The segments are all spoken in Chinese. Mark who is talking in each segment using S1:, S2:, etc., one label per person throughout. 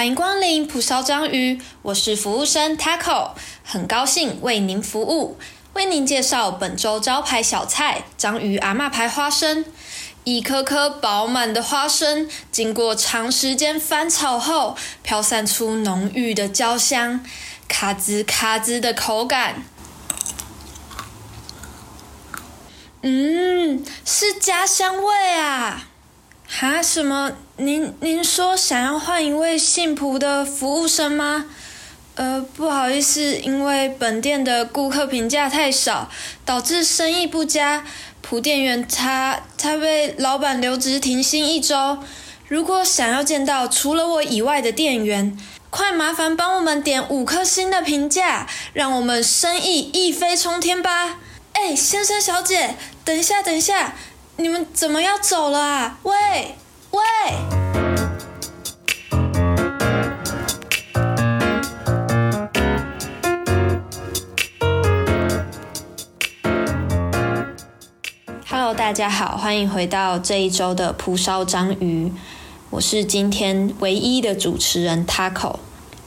S1: 欢迎光临蒲烧章鱼，我是服务生 Taco，很高兴为您服务，为您介绍本周招牌小菜——章鱼阿嬷牌花生。一颗颗饱满的花生，经过长时间翻炒后，飘散出浓郁的焦香，咔滋咔滋的口感。嗯，是家乡味啊！哈？什么？您您说想要换一位姓蒲的服务生吗？呃，不好意思，因为本店的顾客评价太少，导致生意不佳。蒲店员他他被老板留职停薪一周。如果想要见到除了我以外的店员，快麻烦帮我们点五颗星的评价，让我们生意一飞冲天吧！哎，先生小姐，等一下，等一下，你们怎么要走了啊？喂，喂！Hello，大家好，欢迎回到这一周的蒲烧章鱼，我是今天唯一的主持人 Taco。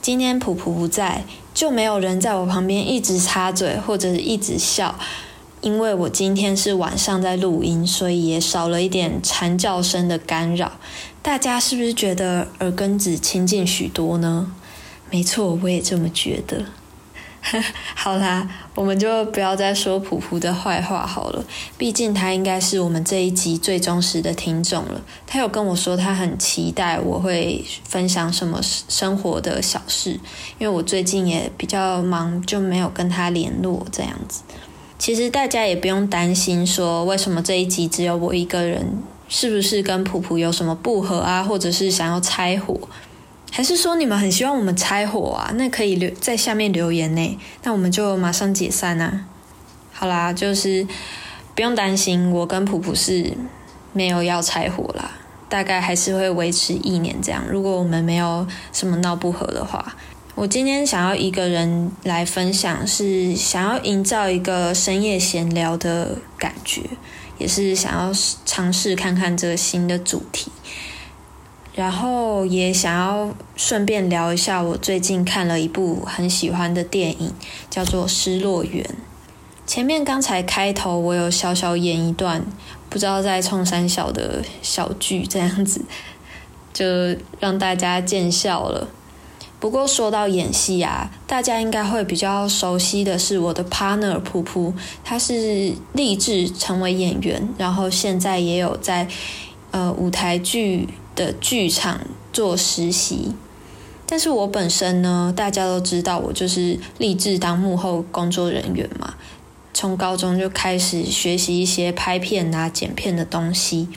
S1: 今天普普不在，就没有人在我旁边一直插嘴或者是一直笑。因为我今天是晚上在录音，所以也少了一点蝉叫声的干扰。大家是不是觉得耳根子清净许多呢？没错，我也这么觉得。好啦，我们就不要再说普普的坏话好了。毕竟他应该是我们这一集最忠实的听众了。他有跟我说，他很期待我会分享什么生活的小事，因为我最近也比较忙，就没有跟他联络这样子。其实大家也不用担心，说为什么这一集只有我一个人，是不是跟普普有什么不和啊，或者是想要拆伙，还是说你们很希望我们拆伙啊？那可以留在下面留言呢，那我们就马上解散啊！好啦，就是不用担心，我跟普普是没有要拆伙啦，大概还是会维持一年这样。如果我们没有什么闹不和的话。我今天想要一个人来分享，是想要营造一个深夜闲聊的感觉，也是想要尝试看看这个新的主题，然后也想要顺便聊一下我最近看了一部很喜欢的电影，叫做《失落园》。前面刚才开头我有小小演一段，不知道在冲山小的小剧这样子，就让大家见笑了。不过说到演戏啊，大家应该会比较熟悉的是我的 partner 噗噗，他是立志成为演员，然后现在也有在呃舞台剧的剧场做实习。但是我本身呢，大家都知道我就是立志当幕后工作人员嘛，从高中就开始学习一些拍片啊、剪片的东西。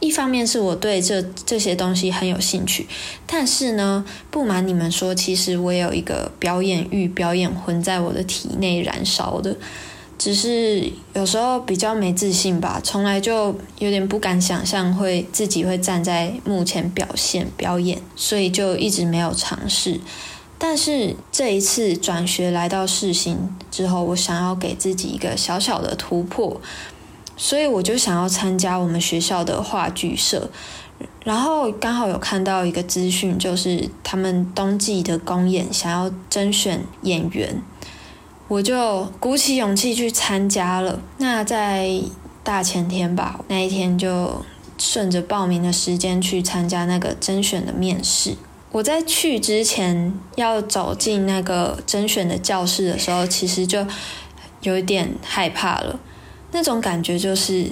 S1: 一方面是我对这这些东西很有兴趣，但是呢，不瞒你们说，其实我有一个表演欲、表演魂在我的体内燃烧的，只是有时候比较没自信吧，从来就有点不敢想象会自己会站在幕前表现表演，所以就一直没有尝试。但是这一次转学来到世新之后，我想要给自己一个小小的突破。所以我就想要参加我们学校的话剧社，然后刚好有看到一个资讯，就是他们冬季的公演想要甄选演员，我就鼓起勇气去参加了。那在大前天吧，那一天就顺着报名的时间去参加那个甄选的面试。我在去之前要走进那个甄选的教室的时候，其实就有一点害怕了。那种感觉就是，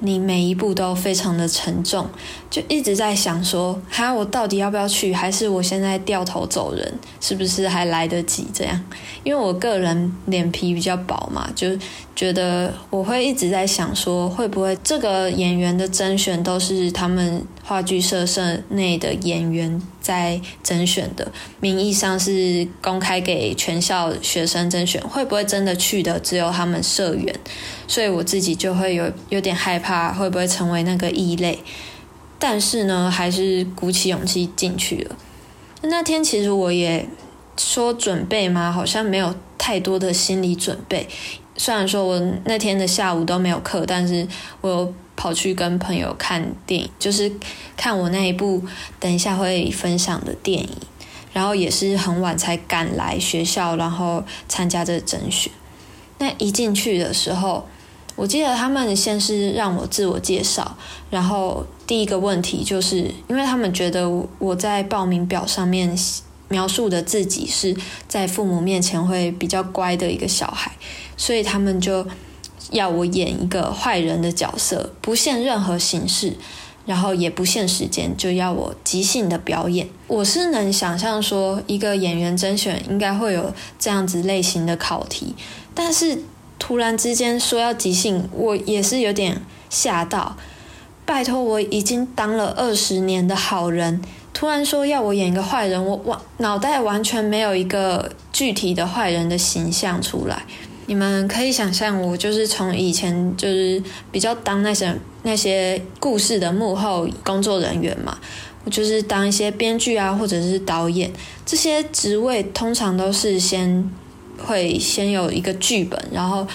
S1: 你每一步都非常的沉重，就一直在想说，哈，我到底要不要去？还是我现在掉头走人，是不是还来得及？这样，因为我个人脸皮比较薄嘛，就觉得我会一直在想说，会不会这个演员的甄选都是他们话剧社社内的演员。在甄选的名义上是公开给全校学生甄选，会不会真的去的只有他们社员？所以我自己就会有有点害怕，会不会成为那个异类？但是呢，还是鼓起勇气进去了。那天其实我也说准备嘛，好像没有太多的心理准备。虽然说我那天的下午都没有课，但是我。跑去跟朋友看电影，就是看我那一部等一下会分享的电影。然后也是很晚才赶来学校，然后参加这个甄选。那一进去的时候，我记得他们先是让我自我介绍，然后第一个问题就是，因为他们觉得我在报名表上面描述的自己是在父母面前会比较乖的一个小孩，所以他们就要我演一个坏人的角色，不限任何形式，然后也不限时间，就要我即兴的表演。我是能想象说，一个演员甄选应该会有这样子类型的考题，但是。突然之间说要即兴，我也是有点吓到。拜托，我已经当了二十年的好人，突然说要我演一个坏人，我完脑袋完全没有一个具体的坏人的形象出来。你们可以想象，我就是从以前就是比较当那些那些故事的幕后工作人员嘛，我就是当一些编剧啊，或者是导演这些职位，通常都是先。会先有一个剧本，然后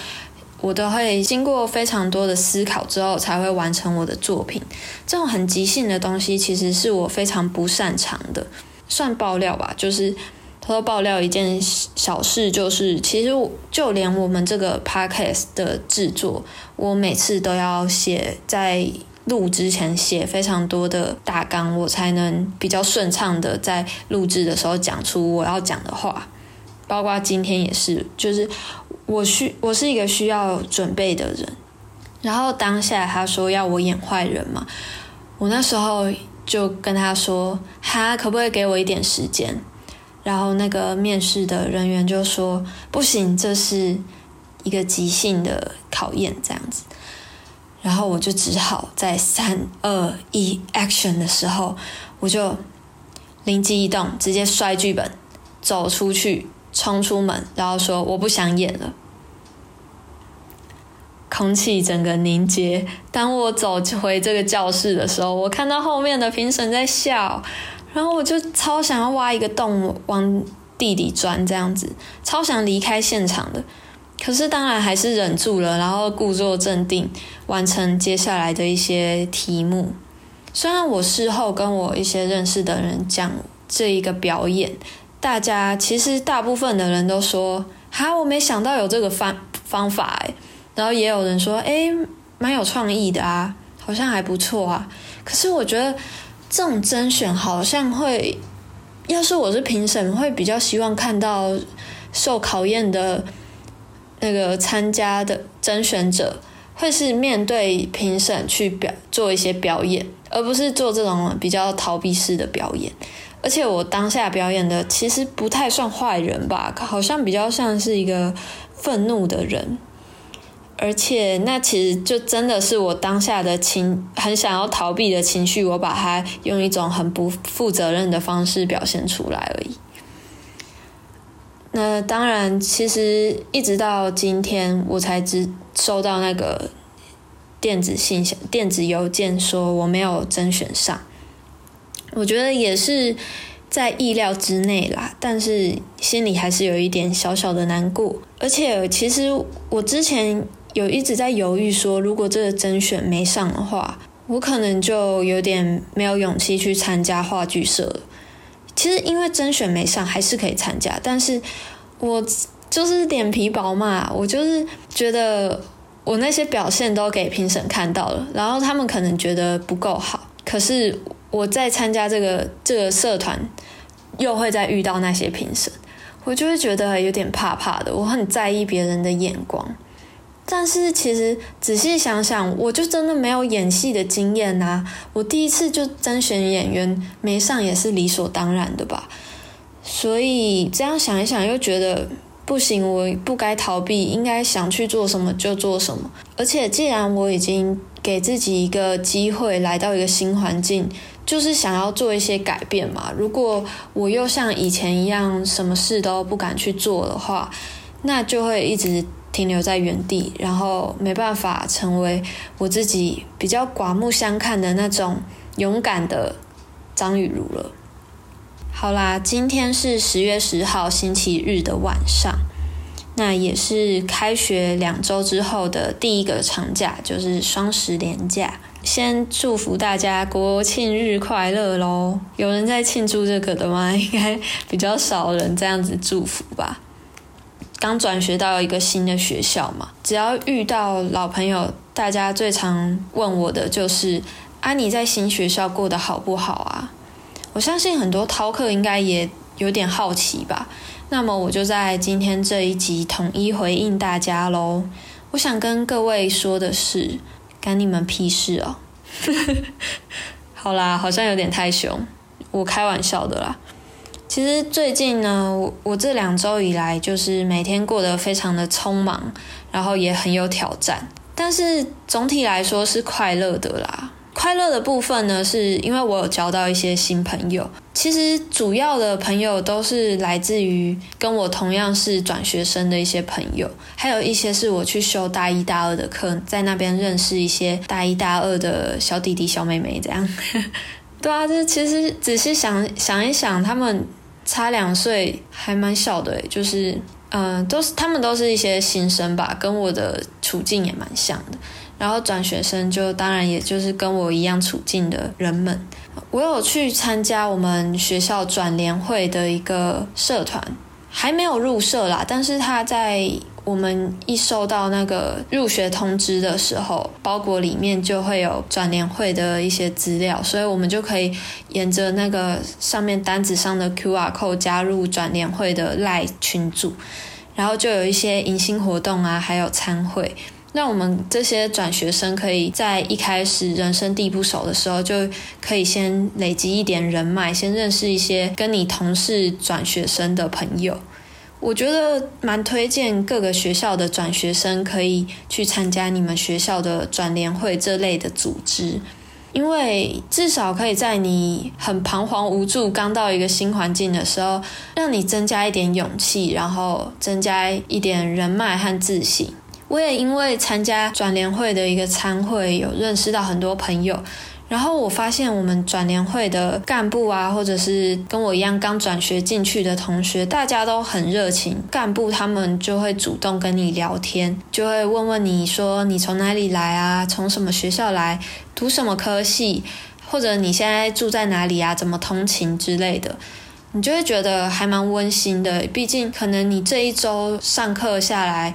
S1: 我都会经过非常多的思考之后才会完成我的作品。这种很即兴的东西，其实是我非常不擅长的。算爆料吧，就是偷偷爆料一件小事，就是其实就连我们这个 podcast 的制作，我每次都要写在录之前写非常多的大纲，我才能比较顺畅的在录制的时候讲出我要讲的话。包括今天也是，就是我需我是一个需要准备的人，然后当下他说要我演坏人嘛，我那时候就跟他说，他可不可以给我一点时间？然后那个面试的人员就说不行，这是一个即兴的考验，这样子。然后我就只好在三二一 action 的时候，我就灵机一动，直接摔剧本，走出去。冲出门，然后说我不想演了。空气整个凝结。当我走回这个教室的时候，我看到后面的评审在笑，然后我就超想要挖一个洞往地里钻，这样子超想离开现场的。可是当然还是忍住了，然后故作镇定，完成接下来的一些题目。虽然我事后跟我一些认识的人讲这一个表演。大家其实大部分的人都说，哈，我没想到有这个方方法哎。然后也有人说，哎，蛮有创意的啊，好像还不错啊。可是我觉得这种甄选好像会，要是我是评审，会比较希望看到受考验的那个参加的甄选者，会是面对评审去表做一些表演，而不是做这种比较逃避式的表演。而且我当下表演的其实不太算坏人吧，好像比较像是一个愤怒的人。而且那其实就真的是我当下的情，很想要逃避的情绪，我把它用一种很不负责任的方式表现出来而已。那当然，其实一直到今天我才知收到那个电子信箱、电子邮件说我没有甄选上。我觉得也是在意料之内啦，但是心里还是有一点小小的难过。而且其实我之前有一直在犹豫，说如果这个甄选没上的话，我可能就有点没有勇气去参加话剧社。其实因为甄选没上，还是可以参加，但是我就是脸皮薄嘛，我就是觉得我那些表现都给评审看到了，然后他们可能觉得不够好，可是。我在参加这个这个社团，又会再遇到那些评审，我就会觉得有点怕怕的。我很在意别人的眼光，但是其实仔细想想，我就真的没有演戏的经验呐。我第一次就甄选演员没上，也是理所当然的吧。所以这样想一想，又觉得不行，我不该逃避，应该想去做什么就做什么。而且既然我已经给自己一个机会，来到一个新环境。就是想要做一些改变嘛。如果我又像以前一样，什么事都不敢去做的话，那就会一直停留在原地，然后没办法成为我自己比较刮目相看的那种勇敢的张雨茹了。好啦，今天是十月十号星期日的晚上，那也是开学两周之后的第一个长假，就是双十连假。先祝福大家国庆日快乐喽！有人在庆祝这个的吗？应该比较少人这样子祝福吧。刚转学到一个新的学校嘛，只要遇到老朋友，大家最常问我的就是：“啊，你在新学校过得好不好啊？”我相信很多饕客应该也有点好奇吧。那么我就在今天这一集统一回应大家喽。我想跟各位说的是，干你们屁事哦！好啦，好像有点太凶，我开玩笑的啦。其实最近呢，我我这两周以来就是每天过得非常的匆忙，然后也很有挑战，但是总体来说是快乐的啦。快乐的部分呢，是因为我有交到一些新朋友。其实主要的朋友都是来自于跟我同样是转学生的一些朋友，还有一些是我去修大一、大二的课，在那边认识一些大一、大二的小弟弟、小妹妹这样。对啊，这其实仔细想想一想，他们差两岁，还蛮小的，就是嗯，都是他们都是一些新生吧，跟我的处境也蛮像的。然后转学生就当然也就是跟我一样处境的人们，我有去参加我们学校转联会的一个社团，还没有入社啦，但是他在我们一收到那个入学通知的时候，包裹里面就会有转联会的一些资料，所以我们就可以沿着那个上面单子上的 Q R code 加入转联会的赖群组，然后就有一些迎新活动啊，还有参会。让我们这些转学生可以在一开始人生地不熟的时候，就可以先累积一点人脉，先认识一些跟你同是转学生的朋友。我觉得蛮推荐各个学校的转学生可以去参加你们学校的转联会这类的组织，因为至少可以在你很彷徨无助、刚到一个新环境的时候，让你增加一点勇气，然后增加一点人脉和自信。我也因为参加转联会的一个参会，有认识到很多朋友。然后我发现我们转年会的干部啊，或者是跟我一样刚转学进去的同学，大家都很热情。干部他们就会主动跟你聊天，就会问问你说你从哪里来啊，从什么学校来，读什么科系，或者你现在住在哪里啊，怎么通勤之类的，你就会觉得还蛮温馨的。毕竟可能你这一周上课下来。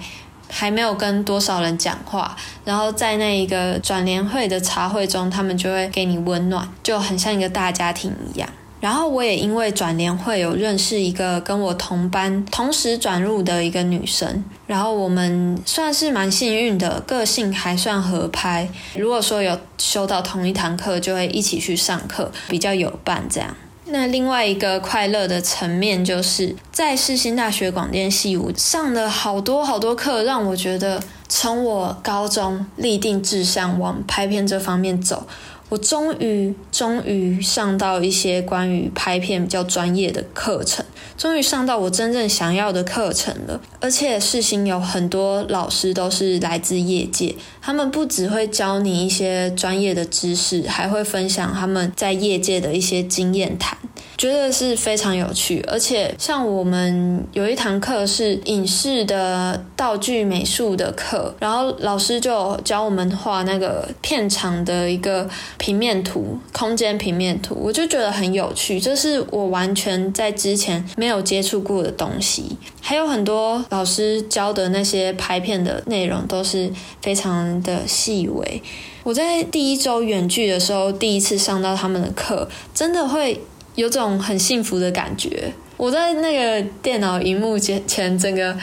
S1: 还没有跟多少人讲话，然后在那一个转联会的茶会中，他们就会给你温暖，就很像一个大家庭一样。然后我也因为转联会有认识一个跟我同班、同时转入的一个女生，然后我们算是蛮幸运的，个性还算合拍。如果说有修到同一堂课，就会一起去上课，比较有伴这样。那另外一个快乐的层面，就是在世新大学广电系我上了好多好多课，让我觉得从我高中立定志向往拍片这方面走。我终于终于上到一些关于拍片比较专业的课程，终于上到我真正想要的课程了。而且世新有很多老师都是来自业界，他们不只会教你一些专业的知识，还会分享他们在业界的一些经验谈。觉得是非常有趣，而且像我们有一堂课是影视的道具美术的课，然后老师就教我们画那个片场的一个平面图、空间平面图，我就觉得很有趣，这是我完全在之前没有接触过的东西。还有很多老师教的那些拍片的内容都是非常的细微。我在第一周远距的时候，第一次上到他们的课，真的会。有种很幸福的感觉，我在那个电脑荧幕前前，整个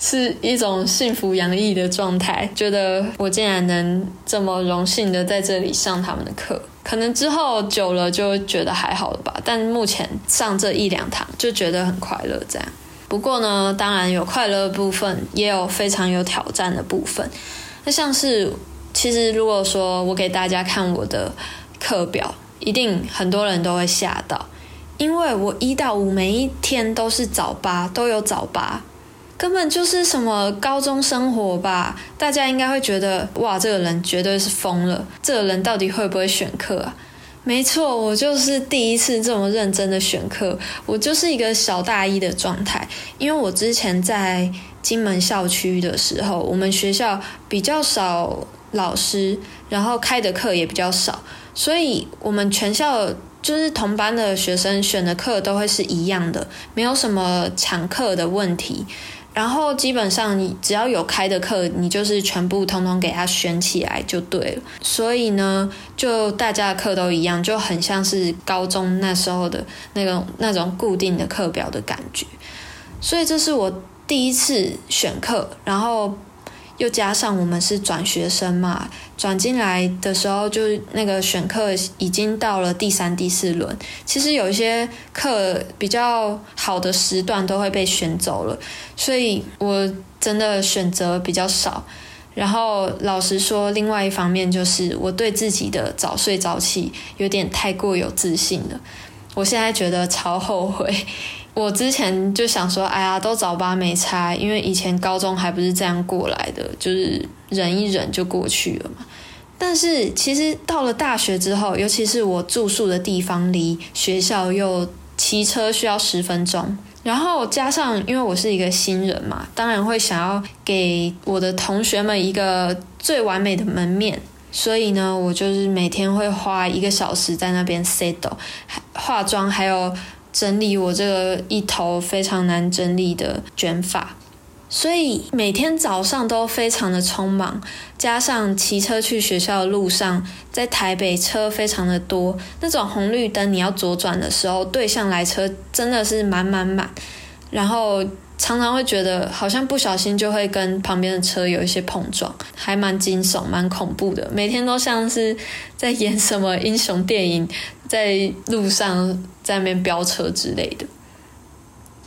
S1: 是一种幸福洋溢的状态，觉得我竟然能这么荣幸的在这里上他们的课。可能之后久了就觉得还好了吧，但目前上这一两堂就觉得很快乐。这样，不过呢，当然有快乐的部分，也有非常有挑战的部分。那像是，其实如果说我给大家看我的课表。一定很多人都会吓到，因为我一到五每一天都是早八，都有早八，根本就是什么高中生活吧？大家应该会觉得，哇，这个人绝对是疯了，这个人到底会不会选课啊？没错，我就是第一次这么认真的选课，我就是一个小大一的状态，因为我之前在金门校区的时候，我们学校比较少。老师，然后开的课也比较少，所以我们全校就是同班的学生选的课都会是一样的，没有什么抢课的问题。然后基本上你只要有开的课，你就是全部通通给他选起来就对了。所以呢，就大家的课都一样，就很像是高中那时候的那种那种固定的课表的感觉。所以这是我第一次选课，然后。又加上我们是转学生嘛，转进来的时候就那个选课已经到了第三、第四轮，其实有一些课比较好的时段都会被选走了，所以我真的选择比较少。然后老实说，另外一方面就是我对自己的早睡早起有点太过有自信了，我现在觉得超后悔。我之前就想说，哎呀，都早八没差，因为以前高中还不是这样过来的，就是忍一忍就过去了嘛。但是其实到了大学之后，尤其是我住宿的地方离学校又骑车需要十分钟，然后加上因为我是一个新人嘛，当然会想要给我的同学们一个最完美的门面，所以呢，我就是每天会花一个小时在那边 settle 化妆，还有。整理我这个一头非常难整理的卷发，所以每天早上都非常的匆忙，加上骑车去学校的路上，在台北车非常的多，那种红绿灯你要左转的时候，对向来车真的是满满满，然后。常常会觉得好像不小心就会跟旁边的车有一些碰撞，还蛮惊悚、蛮恐怖的。每天都像是在演什么英雄电影，在路上在那边飙车之类的。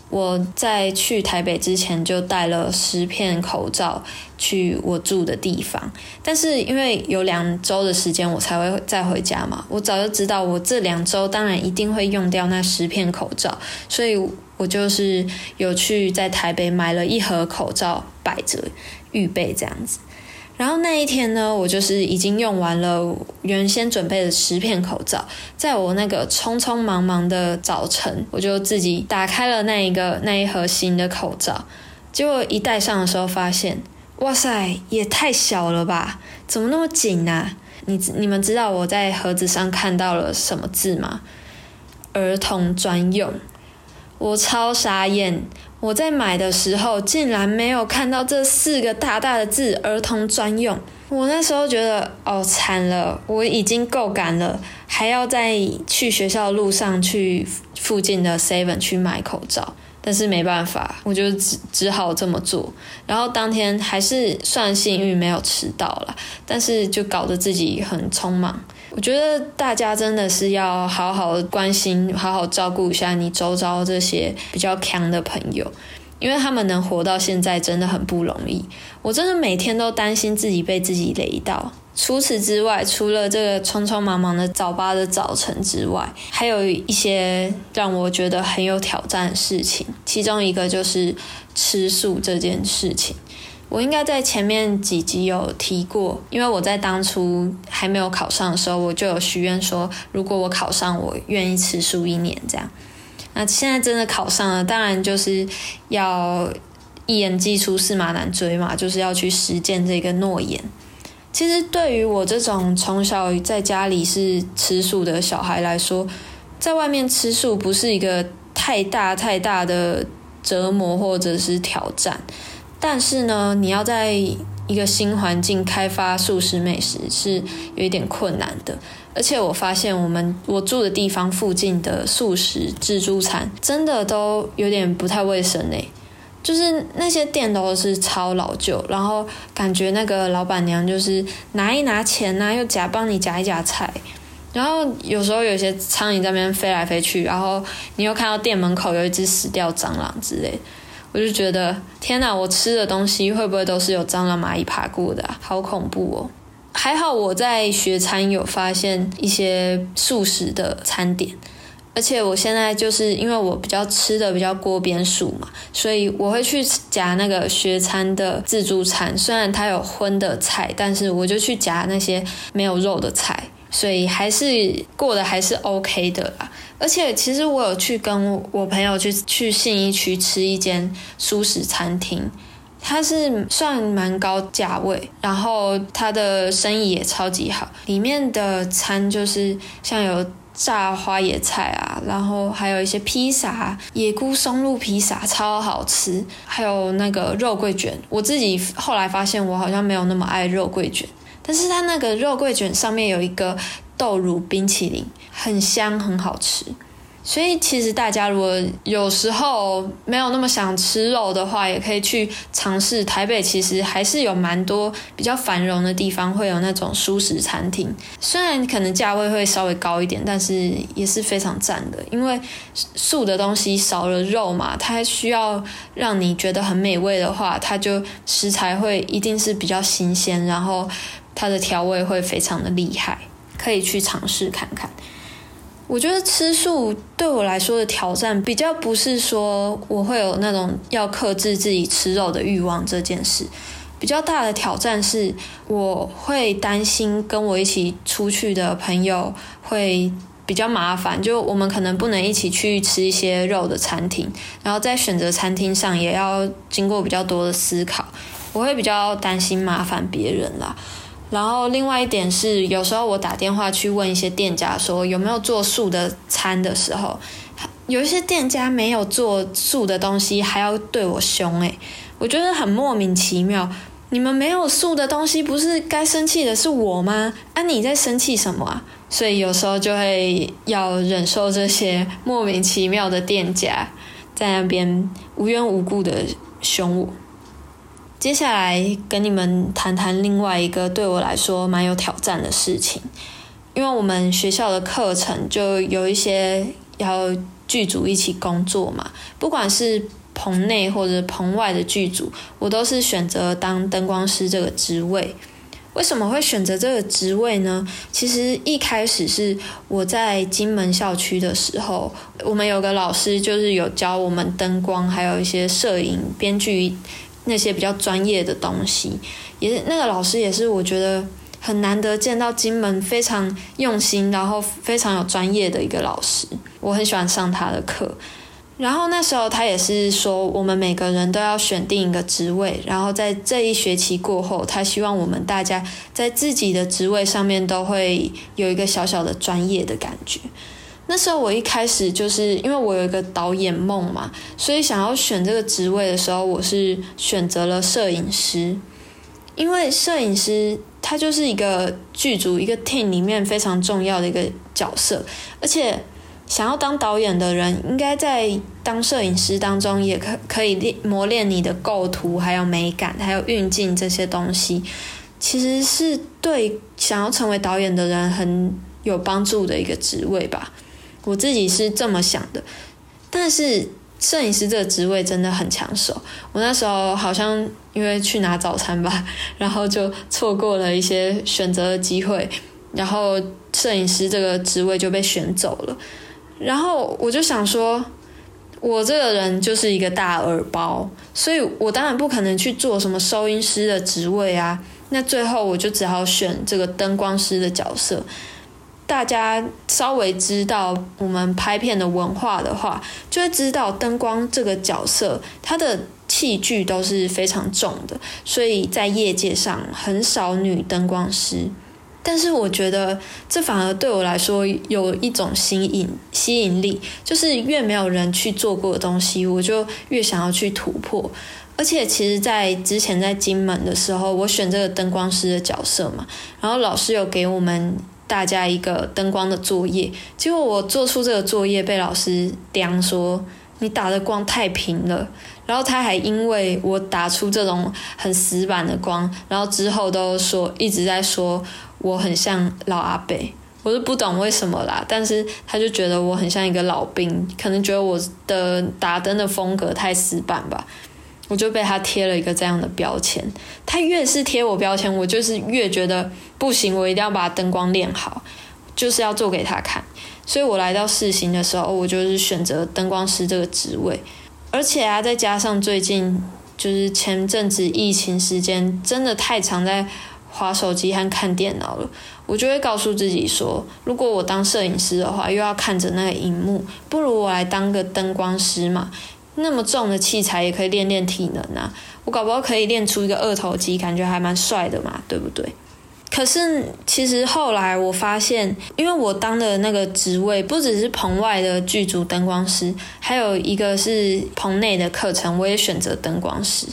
S1: 我在去台北之前就带了十片口罩去我住的地方，但是因为有两周的时间我才会再回家嘛，我早就知道我这两周当然一定会用掉那十片口罩，所以。我就是有去在台北买了一盒口罩摆着预备这样子，然后那一天呢，我就是已经用完了原先准备的十片口罩，在我那个匆匆忙忙的早晨，我就自己打开了那一个那一盒新的口罩，结果一戴上的时候发现，哇塞，也太小了吧，怎么那么紧啊？你你们知道我在盒子上看到了什么字吗？儿童专用。我超傻眼！我在买的时候竟然没有看到这四个大大的字“儿童专用”。我那时候觉得，哦，惨了！我已经够赶了，还要在去学校路上去附近的 Seven 去买口罩。但是没办法，我就只只好这么做。然后当天还是算幸运，没有迟到了。但是就搞得自己很匆忙。我觉得大家真的是要好好关心、好好照顾一下你周遭这些比较强的朋友，因为他们能活到现在真的很不容易。我真的每天都担心自己被自己雷到。除此之外，除了这个匆匆忙忙的早八的早晨之外，还有一些让我觉得很有挑战的事情。其中一个就是吃素这件事情。我应该在前面几集有提过，因为我在当初还没有考上的时候，我就有许愿说，如果我考上，我愿意吃素一年这样。那现在真的考上了，当然就是要一言既出驷马难追嘛，就是要去实践这个诺言。其实对于我这种从小在家里是吃素的小孩来说，在外面吃素不是一个太大太大的折磨或者是挑战。但是呢，你要在一个新环境开发素食美食是有一点困难的。而且我发现，我们我住的地方附近的素食自助餐真的都有点不太卫生嘞。就是那些店都是超老旧，然后感觉那个老板娘就是拿一拿钱呐，又夹帮你夹一夹菜，然后有时候有些苍蝇在那边飞来飞去，然后你又看到店门口有一只死掉蟑螂之类。我就觉得天哪，我吃的东西会不会都是有蟑螂、蚂蚁爬过的？好恐怖哦！还好我在学餐有发现一些素食的餐点，而且我现在就是因为我比较吃的比较锅边素嘛，所以我会去夹那个学餐的自助餐。虽然它有荤的菜，但是我就去夹那些没有肉的菜，所以还是过得还是 OK 的啦。而且其实我有去跟我朋友去去信义区吃一间素食餐厅，它是算蛮高价位，然后它的生意也超级好。里面的餐就是像有炸花椰菜啊，然后还有一些披萨，野菇松露披萨超好吃，还有那个肉桂卷。我自己后来发现我好像没有那么爱肉桂卷，但是它那个肉桂卷上面有一个豆乳冰淇淋，很香，很好吃。所以其实大家如果有时候没有那么想吃肉的话，也可以去尝试台北。其实还是有蛮多比较繁荣的地方，会有那种素食餐厅。虽然可能价位会稍微高一点，但是也是非常赞的。因为素的东西少了肉嘛，它需要让你觉得很美味的话，它就食材会一定是比较新鲜，然后它的调味会非常的厉害，可以去尝试看看。我觉得吃素对我来说的挑战，比较不是说我会有那种要克制自己吃肉的欲望这件事，比较大的挑战是，我会担心跟我一起出去的朋友会比较麻烦，就我们可能不能一起去吃一些肉的餐厅，然后在选择餐厅上也要经过比较多的思考，我会比较担心麻烦别人啦。然后另外一点是，有时候我打电话去问一些店家说有没有做素的餐的时候，有一些店家没有做素的东西还要对我凶诶，我觉得很莫名其妙。你们没有素的东西，不是该生气的是我吗？啊，你在生气什么啊？所以有时候就会要忍受这些莫名其妙的店家在那边无缘无故的凶我。接下来跟你们谈谈另外一个对我来说蛮有挑战的事情，因为我们学校的课程就有一些要剧组一起工作嘛，不管是棚内或者棚外的剧组，我都是选择当灯光师这个职位。为什么会选择这个职位呢？其实一开始是我在金门校区的时候，我们有个老师就是有教我们灯光，还有一些摄影、编剧。那些比较专业的东西，也是那个老师也是我觉得很难得见到金门非常用心，然后非常有专业的一个老师，我很喜欢上他的课。然后那时候他也是说，我们每个人都要选定一个职位，然后在这一学期过后，他希望我们大家在自己的职位上面都会有一个小小的专业的感觉。那时候我一开始就是因为我有一个导演梦嘛，所以想要选这个职位的时候，我是选择了摄影师。因为摄影师他就是一个剧组一个 team 里面非常重要的一个角色，而且想要当导演的人，应该在当摄影师当中也可可以练磨练你的构图，还有美感，还有运镜这些东西，其实是对想要成为导演的人很有帮助的一个职位吧。我自己是这么想的，但是摄影师这个职位真的很抢手。我那时候好像因为去拿早餐吧，然后就错过了一些选择的机会，然后摄影师这个职位就被选走了。然后我就想说，我这个人就是一个大耳包，所以我当然不可能去做什么收音师的职位啊。那最后我就只好选这个灯光师的角色。大家稍微知道我们拍片的文化的话，就会知道灯光这个角色，它的器具都是非常重的，所以在业界上很少女灯光师。但是我觉得这反而对我来说有一种吸引吸引力，就是越没有人去做过的东西，我就越想要去突破。而且其实，在之前在金门的时候，我选这个灯光师的角色嘛，然后老师有给我们。大家一个灯光的作业，结果我做出这个作业被老师刁说你打的光太平了，然后他还因为我打出这种很死板的光，然后之后都说一直在说我很像老阿伯，我是不懂为什么啦，但是他就觉得我很像一个老兵，可能觉得我的打灯的风格太死板吧。我就被他贴了一个这样的标签，他越是贴我标签，我就是越觉得不行，我一定要把灯光练好，就是要做给他看。所以我来到试行的时候，我就是选择灯光师这个职位，而且啊，再加上最近就是前阵子疫情时间，真的太常在划手机和看电脑了，我就会告诉自己说，如果我当摄影师的话，又要看着那个荧幕，不如我来当个灯光师嘛。那么重的器材也可以练练体能啊！我搞不好可以练出一个二头肌，感觉还蛮帅的嘛，对不对？可是其实后来我发现，因为我当的那个职位不只是棚外的剧组灯光师，还有一个是棚内的课程，我也选择灯光师。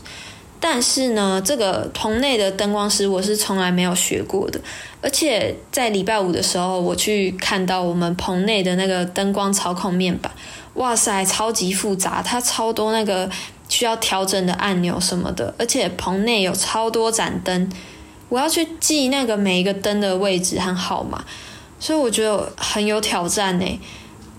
S1: 但是呢，这个棚内的灯光师我是从来没有学过的，而且在礼拜五的时候，我去看到我们棚内的那个灯光操控面板。哇塞，超级复杂，它超多那个需要调整的按钮什么的，而且棚内有超多盏灯，我要去记那个每一个灯的位置和号码，所以我觉得很有挑战呢。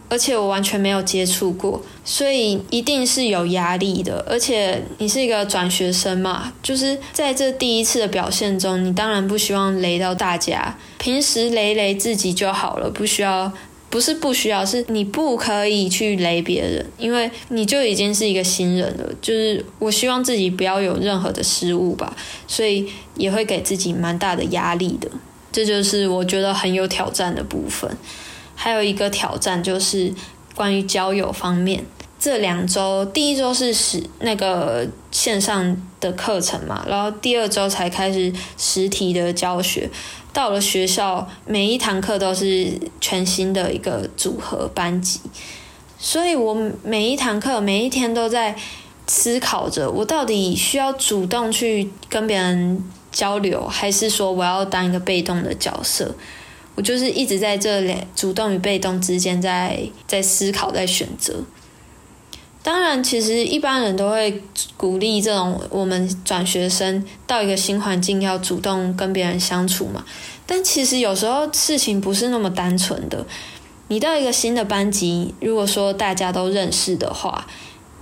S1: 而且我完全没有接触过，所以一定是有压力的。而且你是一个转学生嘛，就是在这第一次的表现中，你当然不希望雷到大家，平时雷雷自己就好了，不需要。不是不需要，是你不可以去雷别人，因为你就已经是一个新人了。就是我希望自己不要有任何的失误吧，所以也会给自己蛮大的压力的。这就是我觉得很有挑战的部分。还有一个挑战就是关于交友方面。这两周，第一周是实那个线上的课程嘛，然后第二周才开始实体的教学。到了学校，每一堂课都是全新的一个组合班级，所以我每一堂课每一天都在思考着，我到底需要主动去跟别人交流，还是说我要当一个被动的角色？我就是一直在这两主动与被动之间在在思考，在选择。当然，其实一般人都会鼓励这种我们转学生到一个新环境要主动跟别人相处嘛。但其实有时候事情不是那么单纯的。你到一个新的班级，如果说大家都认识的话，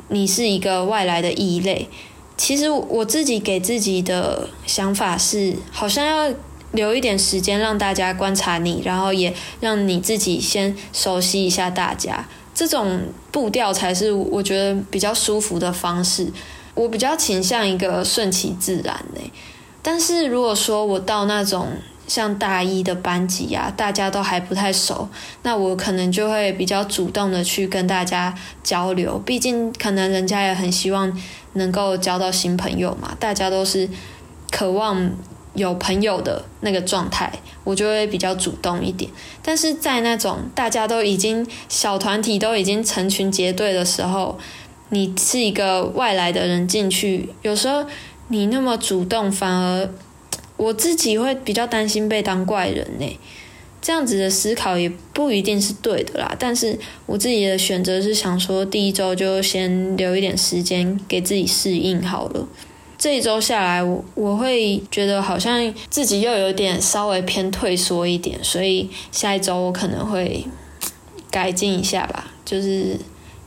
S1: 你是一个外来的异类。其实我自己给自己的想法是，好像要留一点时间让大家观察你，然后也让你自己先熟悉一下大家。这种步调才是我觉得比较舒服的方式。我比较倾向一个顺其自然呢。但是如果说我到那种像大一的班级啊，大家都还不太熟，那我可能就会比较主动的去跟大家交流。毕竟可能人家也很希望能够交到新朋友嘛，大家都是渴望。有朋友的那个状态，我就会比较主动一点。但是在那种大家都已经小团体都已经成群结队的时候，你是一个外来的人进去，有时候你那么主动，反而我自己会比较担心被当怪人呢。这样子的思考也不一定是对的啦。但是我自己的选择是想说，第一周就先留一点时间给自己适应好了。这一周下来，我我会觉得好像自己又有点稍微偏退缩一点，所以下一周我可能会改进一下吧，就是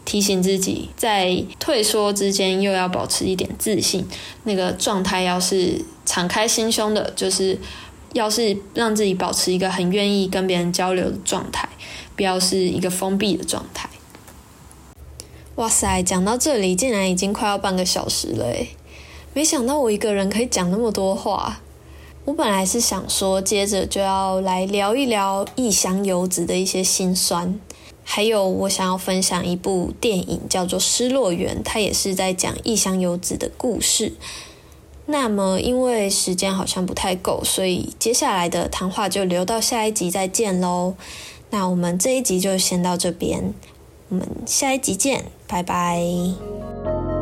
S1: 提醒自己在退缩之间又要保持一点自信，那个状态要是敞开心胸的，就是要是让自己保持一个很愿意跟别人交流的状态，不要是一个封闭的状态。哇塞，讲到这里竟然已经快要半个小时了诶。没想到我一个人可以讲那么多话。我本来是想说，接着就要来聊一聊异乡游子的一些心酸，还有我想要分享一部电影叫做《失落园》，它也是在讲异乡游子的故事。那么因为时间好像不太够，所以接下来的谈话就留到下一集再见喽。那我们这一集就先到这边，我们下一集见，拜拜。